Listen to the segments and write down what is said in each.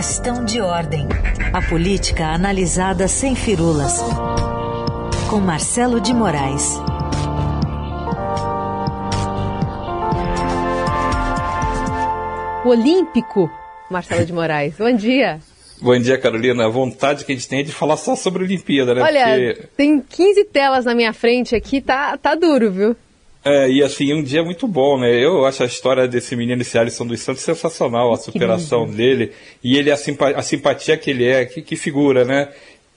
Questão de ordem. A política analisada sem firulas. Com Marcelo de Moraes. O Olímpico, Marcelo de Moraes. Bom dia. Bom dia, Carolina. A vontade que a gente tem é de falar só sobre a Olimpíada, né? Olha, Porque... tem 15 telas na minha frente aqui, tá, tá duro, viu? É, e assim, um dia muito bom, né? Eu acho a história desse menino, esse Alisson dos Santos, sensacional, a superação dele. E ele, a, simpa a simpatia que ele é, que, que figura, né?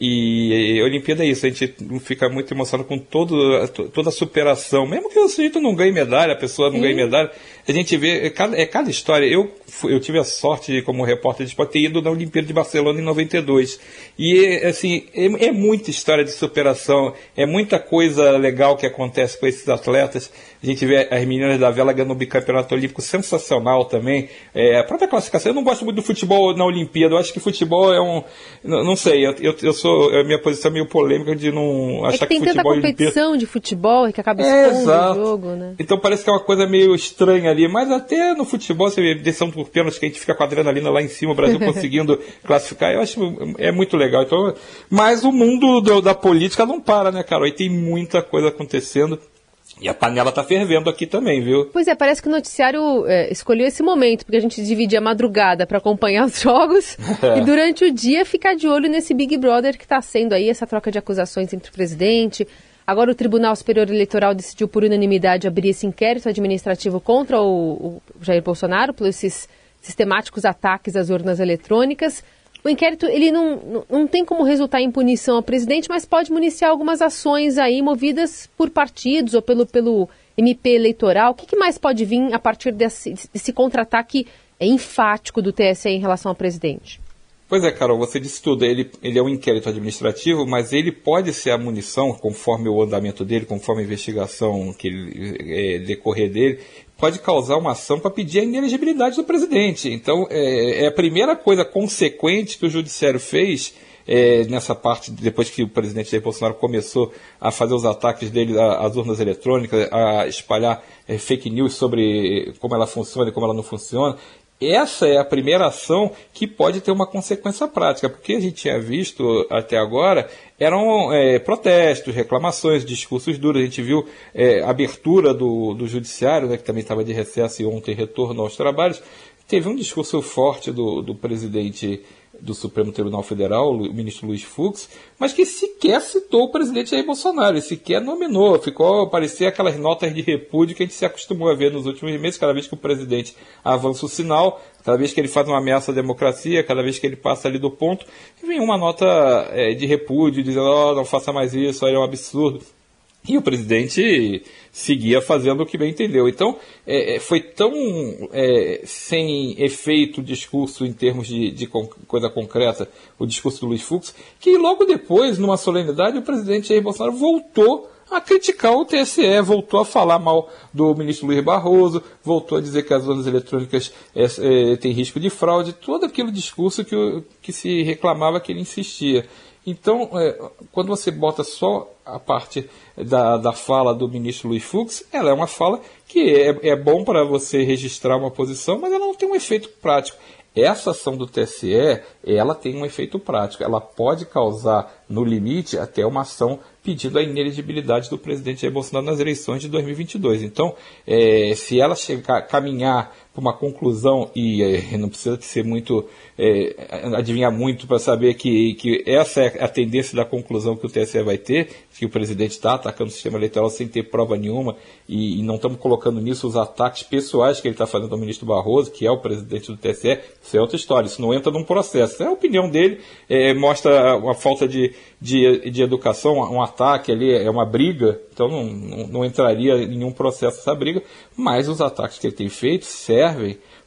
E a Olimpíada é isso, a gente fica muito emocionado com todo, toda a superação. Mesmo que o sujeito não ganhe medalha, a pessoa não ganhe medalha, a gente vê, é cada, é cada história. Eu, eu tive a sorte, como repórter de esporte, ter ido na Olimpíada de Barcelona em 92. E, assim, é, é muita história de superação, é muita coisa legal que acontece com esses atletas. A gente vê as meninas da vela ganhando o bicampeonato olímpico sensacional também. É, a própria classificação, eu não gosto muito do futebol na Olimpíada, eu acho que futebol é um. Não, não sei, eu, eu, eu, sou. A minha posição é meio polêmica de não achar é que, tem que futebol. Tem tanta competição Olimpíada... de futebol que acaba é, expondo o jogo, né? Então parece que é uma coisa meio estranha ali, mas até no futebol, você vê decisão por pênalti que a gente fica com a adrenalina lá em cima, o Brasil conseguindo classificar, eu acho é muito legal. Então, mas o mundo do, da política não para, né, Carol? Aí tem muita coisa acontecendo. E a panela tá fervendo aqui também, viu? Pois é, parece que o noticiário é, escolheu esse momento, porque a gente divide a madrugada para acompanhar os jogos é. e durante o dia ficar de olho nesse Big Brother que está sendo aí essa troca de acusações entre o presidente. Agora o Tribunal Superior Eleitoral decidiu por unanimidade abrir esse inquérito administrativo contra o, o Jair Bolsonaro por esses sistemáticos ataques às urnas eletrônicas. O inquérito ele não, não tem como resultar em punição ao presidente, mas pode municiar algumas ações aí movidas por partidos ou pelo, pelo MP eleitoral. O que, que mais pode vir a partir desse, desse contra-ataque enfático do TSE em relação ao presidente? Pois é, Carol, você disse tudo. Ele, ele é um inquérito administrativo, mas ele pode ser a munição, conforme o andamento dele, conforme a investigação que ele, é, decorrer dele, pode causar uma ação para pedir a inelegibilidade do presidente. Então, é, é, a primeira coisa consequente que o judiciário fez é, nessa parte, depois que o presidente Jair Bolsonaro começou a fazer os ataques dele às urnas eletrônicas, a espalhar é, fake news sobre como ela funciona e como ela não funciona, essa é a primeira ação que pode ter uma consequência prática, porque a gente tinha visto até agora eram é, protestos, reclamações, discursos duros. A gente viu é, abertura do, do judiciário, né, que também estava de recesso e ontem retorno aos trabalhos. Teve um discurso forte do, do presidente do Supremo Tribunal Federal, o ministro Luiz Fux, mas que sequer citou o presidente Jair Bolsonaro, sequer nominou, ficou parecer aquelas notas de repúdio que a gente se acostumou a ver nos últimos meses, cada vez que o presidente avança o sinal, cada vez que ele faz uma ameaça à democracia, cada vez que ele passa ali do ponto, vem uma nota é, de repúdio, dizendo, oh, não faça mais isso, aí é um absurdo. E o presidente seguia fazendo o que bem entendeu. Então, é, é, foi tão é, sem efeito o discurso em termos de, de, coisa concreta, o discurso do Luiz Fux, que logo depois, numa solenidade, o presidente Jair Bolsonaro voltou a criticar o TSE, voltou a falar mal do ministro Luiz Barroso, voltou a dizer que as urnas eletrônicas é, é, têm risco de fraude, todo aquele discurso que, que se reclamava que ele insistia. Então, é, quando você bota só a parte da, da fala do ministro Luiz Fux, ela é uma fala que é, é bom para você registrar uma posição, mas ela não tem um efeito prático. Essa ação do TSE, ela tem um efeito prático. Ela pode causar, no limite, até uma ação pedindo a inelegibilidade do presidente Jair Bolsonaro nas eleições de 2022. Então, é, se ela chegar, caminhar para uma conclusão, e é, não precisa ser muito, é, adivinhar muito para saber que, que essa é a tendência da conclusão que o TSE vai ter, que o presidente está atacando o sistema eleitoral sem ter prova nenhuma, e, e não estamos colocando nisso os ataques pessoais que ele está fazendo ao ministro Barroso, que é o presidente do TSE, isso é outra história, isso não entra num processo. É a opinião dele, é, mostra uma falta de, de, de educação, um ataque ali, é uma briga, então não, não, não entraria em nenhum processo essa briga, mas os ataques que ele tem feito servem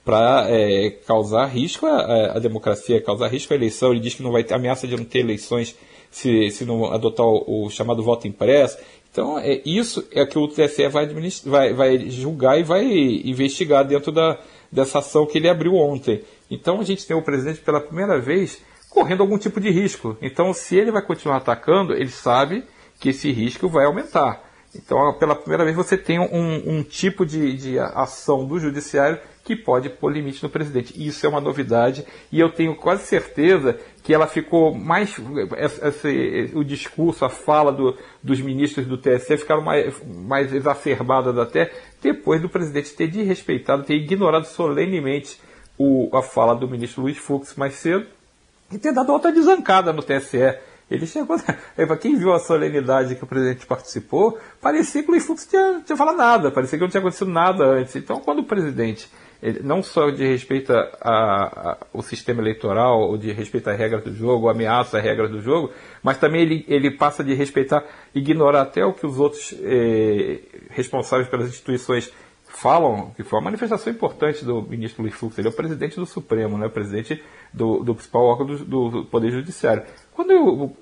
para é, causar risco à, à, democracia, causar risco à eleição. Ele diz que não vai ter ameaça de não ter eleições se, se não adotar o, o chamado voto impresso. Então, é, isso é que o TSE vai, vai, vai julgar e vai investigar dentro da, dessa ação que ele abriu ontem. Então, a gente tem o presidente pela primeira vez correndo algum tipo de risco. Então, se ele vai continuar atacando, ele sabe que esse risco vai aumentar. Então, pela primeira vez, você tem um, um tipo de, de ação do judiciário que pode pôr limite no presidente. Isso é uma novidade e eu tenho quase certeza que ela ficou mais. Esse, o discurso, a fala do, dos ministros do TSE ficaram mais, mais exacerbadas até depois do presidente ter desrespeitado, ter ignorado solenemente o, a fala do ministro Luiz Fux mais cedo e ter dado outra desancada no TSE. Ele chegou. Para quem viu a solenidade que o presidente participou, parecia que o Luiz Fux tinha, tinha falado nada, parecia que não tinha acontecido nada antes. Então, quando o presidente ele, não só de respeito a, a, o sistema eleitoral, ou de respeito às regras do jogo, ameaça às regras do jogo, mas também ele, ele passa de respeitar, ignorar até o que os outros eh, responsáveis pelas instituições falam, que foi uma manifestação importante do ministro Luiz Fux, ele é o presidente do Supremo, né, o presidente do, do principal órgão do, do Poder Judiciário. Quando o,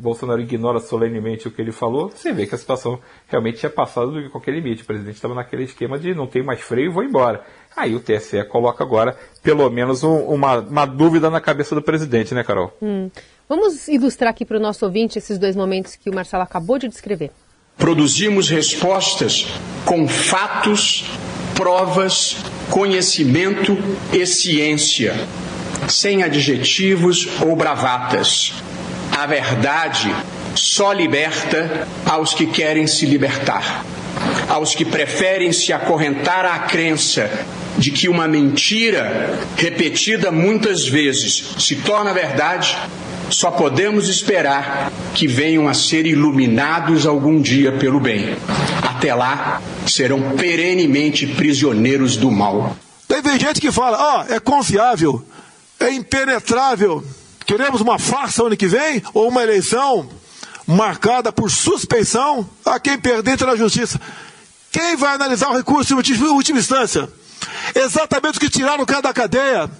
Bolsonaro ignora solenemente o que ele falou, você vê que a situação realmente tinha passado de qualquer limite. O presidente estava naquele esquema de não tem mais freio vou embora. Aí o TSE coloca agora, pelo menos, um, uma, uma, dúvida na cabeça do presidente, né, Carol? Hum. Vamos ilustrar aqui para o nosso ouvinte esses dois momentos que o Marcelo acabou de descrever. Produzimos respostas com fatos, provas, conhecimento e ciência, sem adjetivos ou bravatas. A verdade só liberta aos que querem se libertar, aos que preferem se acorrentar à crença de que uma mentira repetida muitas vezes se torna verdade só podemos esperar que venham a ser iluminados algum dia pelo bem. Até lá, serão perenemente prisioneiros do mal. Tem gente que fala, ó, oh, é confiável, é impenetrável. Queremos uma farsa ano que vem ou uma eleição marcada por suspeição a quem perder na justiça. Quem vai analisar o recurso em última instância? Exatamente o que tiraram o cara da cadeia,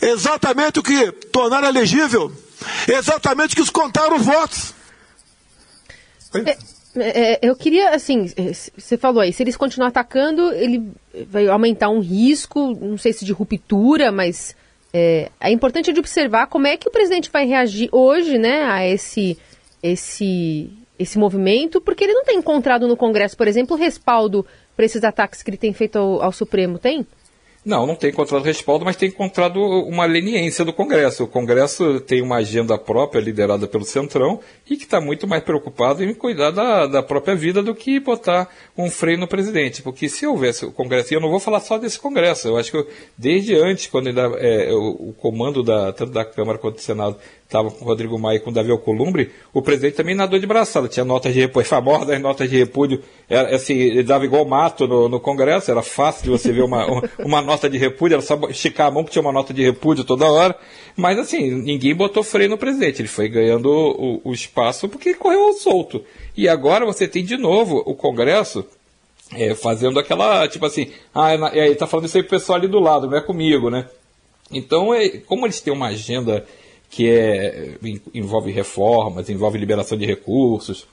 exatamente o que tornaram elegível, exatamente que os contaram os votos. É, é, eu queria, assim, você falou aí, se eles continuar atacando, ele vai aumentar um risco, não sei se de ruptura, mas é, é importante de observar como é que o presidente vai reagir hoje, né, a esse, esse, esse movimento, porque ele não tem encontrado no Congresso, por exemplo, respaldo para esses ataques que ele tem feito ao, ao Supremo, tem? Não, não tem encontrado respaldo, mas tem encontrado uma leniência do Congresso. O Congresso tem uma agenda própria, liderada pelo Centrão, e que está muito mais preocupado em cuidar da, da própria vida do que botar um freio no presidente. Porque se houvesse o Congresso, e eu não vou falar só desse Congresso, eu acho que eu, desde antes, quando ainda, é, o, o, comando da, tanto da Câmara quanto do Senado estava com o Rodrigo Maia e com o Davi Alcolumbre, o presidente também nadou de braçada. Tinha notas de repúdio, famosas notas de repúdio, era, assim, ele dava igual mato no, no Congresso, era fácil de você ver uma, uma nota de repúdio, era só esticar a mão que tinha uma nota de repúdio toda hora. Mas assim, ninguém botou freio no presidente, ele foi ganhando o, o espaço porque correu solto. E agora você tem de novo o Congresso é, fazendo aquela, tipo assim, ah, ele tá falando isso aí pro pessoal ali do lado, não é comigo, né? Então, é, como eles têm uma agenda que é, envolve reformas, envolve liberação de recursos,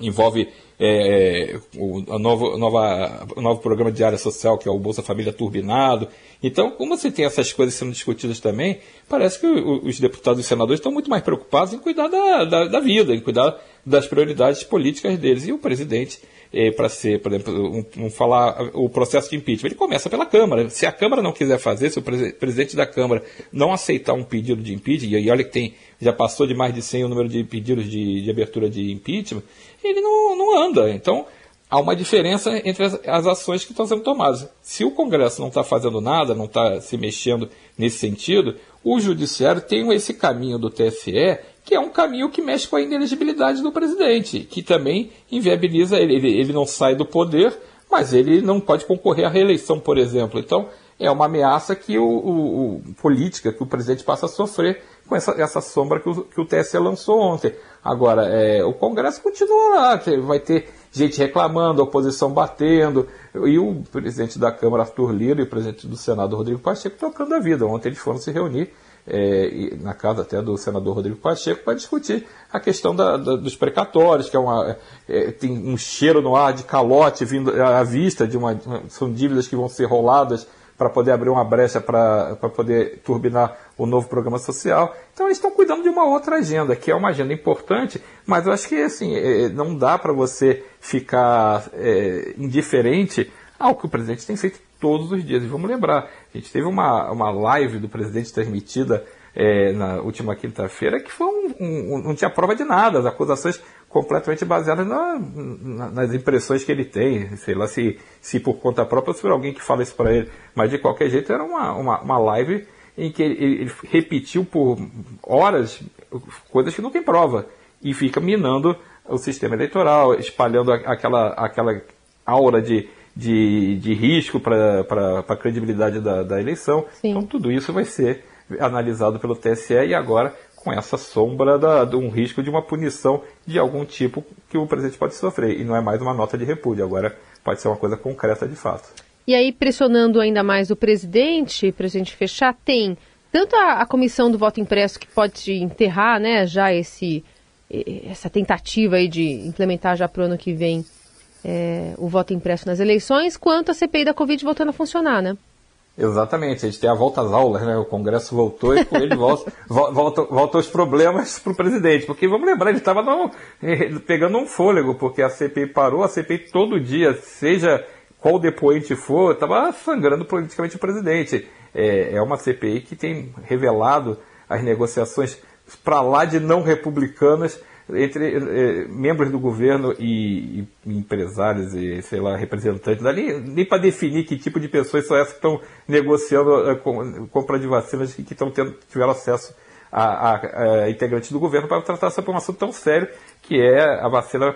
envolve é, o a novo, nova, o novo programa de área social, que é o Bolsa Família Turbinado. Então, como você tem essas coisas sendo discutidas também, parece que os deputados e senadores estão muito mais preocupados em cuidar da, da, da vida, em cuidar das prioridades políticas deles. E o presidente é, para ser, por exemplo, um, um, falar o processo de impeachment. Ele começa pela Câmara. Se a Câmara não quiser fazer, se o pre presidente da Câmara não aceitar um pedido de impeachment, e olha que tem, já passou de mais de 100 o número de pedidos de, de abertura de impeachment, ele não, não anda. Então, há uma diferença entre as, as ações que estão sendo tomadas. Se o Congresso não está fazendo nada, não está se mexendo nesse sentido, o Judiciário tem esse caminho do TSE que é um caminho que mexe com a inelegibilidade do presidente, que também inviabiliza ele. Ele, ele não sai do poder, mas ele não pode concorrer à reeleição, por exemplo. Então, é uma ameaça que o, o, o política que o presidente passa a sofrer com essa, essa sombra que o, que o TSE lançou ontem. Agora, é, o Congresso continua lá, vai ter gente reclamando, a oposição batendo, e o presidente da Câmara, Arthur Lira, e o presidente do Senado, Rodrigo Pacheco, trocando a vida. Ontem eles foram se reunir é, na casa até do senador Rodrigo Pacheco, para discutir a questão da, da, dos precatórios, que é uma, é, tem um cheiro no ar de calote vindo à vista, de uma, são dívidas que vão ser roladas para poder abrir uma brecha para poder turbinar o novo programa social. Então eles estão cuidando de uma outra agenda, que é uma agenda importante, mas eu acho que assim, é, não dá para você ficar é, indiferente ao que o presidente tem feito todos os dias. E vamos lembrar, a gente teve uma, uma live do presidente transmitida é, na última quinta-feira que foi um, um, não tinha prova de nada, as acusações completamente baseadas na, na, nas impressões que ele tem, sei lá se, se por conta própria ou se por alguém que fala isso para ele, mas de qualquer jeito era uma, uma, uma live em que ele, ele, repetiu por horas coisas que não tem prova e fica minando o sistema eleitoral, espalhando aquela, aquela aura de, de, de risco para a credibilidade da, da eleição. Sim. Então tudo isso vai ser analisado pelo TSE e agora com essa sombra da, de um risco de uma punição de algum tipo que o presidente pode sofrer. E não é mais uma nota de repúdio, agora pode ser uma coisa concreta de fato. E aí, pressionando ainda mais o presidente, para a gente fechar, tem tanto a, a, comissão do voto impresso que pode enterrar né, já esse, essa tentativa aí de implementar já para o ano que vem é, o voto impresso nas eleições, quanto a CPI da Covid voltando a funcionar, né? Exatamente, a gente tem a volta às aulas, né? O Congresso voltou e com ele volta, volta, volta os problemas para o presidente. Porque vamos lembrar, ele estava pegando um fôlego, porque a CPI parou, a CPI todo dia, seja qual depoente for, estava sangrando politicamente o presidente. É, é uma CPI que tem revelado as negociações para lá de não republicanas entre eh, membros do governo e, e, empresários e, sei lá, representantes, nem, nem para definir que tipo de pessoas são essas que estão negociando a com, compra de vacinas e que estão tendo, tiveram acesso a, a, a, integrantes do governo para tratar essa informação tão séria que é a vacina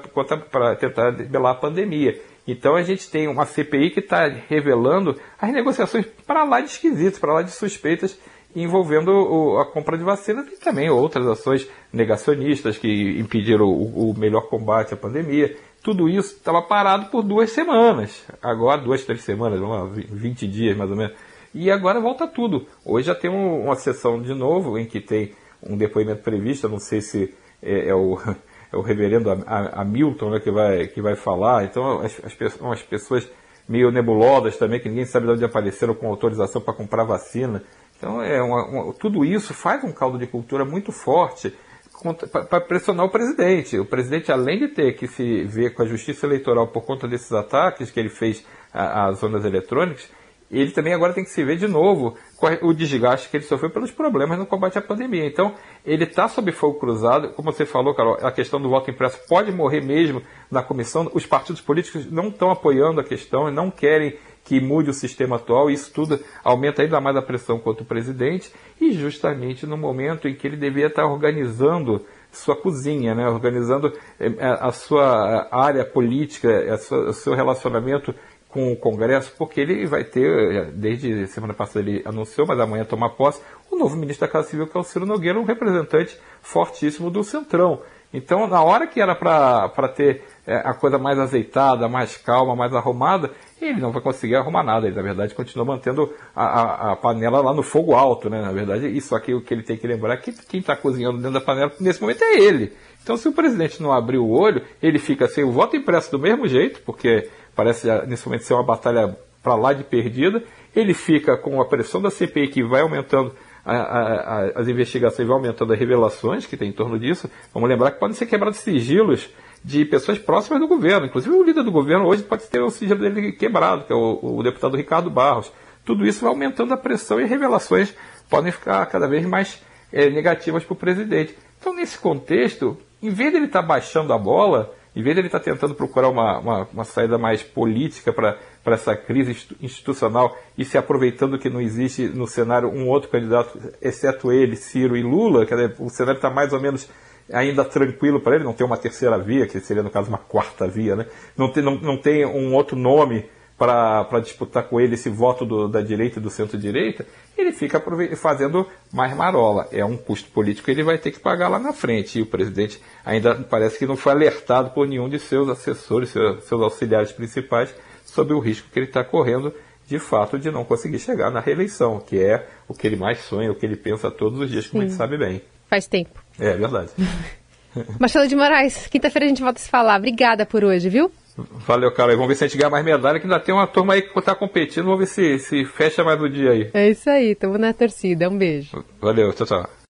para tentar debelar a pandemia. Então a gente tem uma CPI que está revelando as negociações para lá de esquisitas, para lá de suspeitas envolvendo o, a compra de vacinas e também outras ações negacionistas que impediram o, o melhor combate à pandemia. Tudo isso estava parado por duas semanas. Agora, duas, três semanas, vamos lá, 20 dias mais ou menos. E agora volta tudo. Hoje já tem um, uma sessão de novo em que tem um depoimento previsto, não sei se é, é o, é o reverendo Hamilton né, que, vai, que vai falar. Então, as, as, pessoas meio nebulosas também, que ninguém sabe de onde apareceram com autorização para comprar vacina. Então, é uma, uma, tudo isso faz um caldo de cultura muito forte para pressionar o presidente. O presidente, além de ter que se ver com a justiça eleitoral por conta desses ataques que ele fez às zonas eletrônicas, ele também agora tem que se ver de novo com o desgaste que ele sofreu pelos problemas no combate à pandemia. Então, ele está sob fogo cruzado. Como você falou, Carol, a questão do voto impresso pode morrer mesmo na comissão. Os partidos políticos não estão apoiando a questão e não querem que mude o sistema atual. Isso tudo aumenta ainda mais a pressão contra o presidente. E justamente no momento em que ele deveria estar organizando sua cozinha, né? organizando eh, a sua área política, o seu relacionamento com o Congresso, porque ele vai ter, desde semana passada ele anunciou, mas amanhã tomar posse, o novo ministro da Casa Civil, que é o Ciro Nogueira, um representante fortíssimo do Centrão. Então, na hora que era para ter é, a coisa mais azeitada, mais calma, mais arrumada, ele não vai conseguir arrumar nada. Ele, na verdade, continua mantendo a, a, a panela lá no fogo alto, né? Na verdade, isso aqui o que ele tem que lembrar é que quem está cozinhando dentro da panela nesse momento é ele. Então, se o presidente não abrir o olho, ele fica sem o voto impresso do mesmo jeito, porque parece nesse momento ser uma batalha para lá de perdida. Ele fica com a pressão da CPI que vai aumentando a, a, as investigações, vai aumentando as revelações que tem em torno disso. Vamos lembrar que podem ser quebrados sigilos de pessoas próximas do governo. Inclusive o líder do governo hoje pode ter o sigilo dele quebrado, que é o, o deputado Ricardo Barros. Tudo isso vai aumentando a pressão e revelações podem ficar cada vez mais é, negativas para o presidente. Então, nesse contexto, em vez de ele estar tá baixando a bola, em vez de ele estar tá tentando procurar uma, uma, uma saída mais política para essa crise institucional e se aproveitando que não existe no cenário um outro candidato, exceto ele, Ciro e Lula, que o cenário está mais ou menos ainda tranquilo para ele, não tem uma terceira via, que seria no caso uma quarta via, né? não, tem, não, não tem um outro nome para disputar com ele esse voto do, da direita e do centro-direita, ele fica fazendo mais marola. É um custo político que ele vai ter que pagar lá na frente. E o presidente ainda parece que não foi alertado por nenhum de seus assessores, seus, seus auxiliares principais, sobre o risco que ele está correndo, de fato, de não conseguir chegar na reeleição, que é o que ele mais sonha, o que ele pensa todos os dias, como Sim. a gente sabe bem. Faz tempo. É, verdade. Marcelo de Moraes, quinta-feira a gente volta a se falar. Obrigada por hoje, viu? Valeu, cara. Vamos ver se a gente ganha mais medalha, que ainda tem uma turma aí que está competindo. Vamos ver se, se fecha mais o dia aí. É isso aí, estamos na torcida. Um beijo. Valeu, tchau, tchau.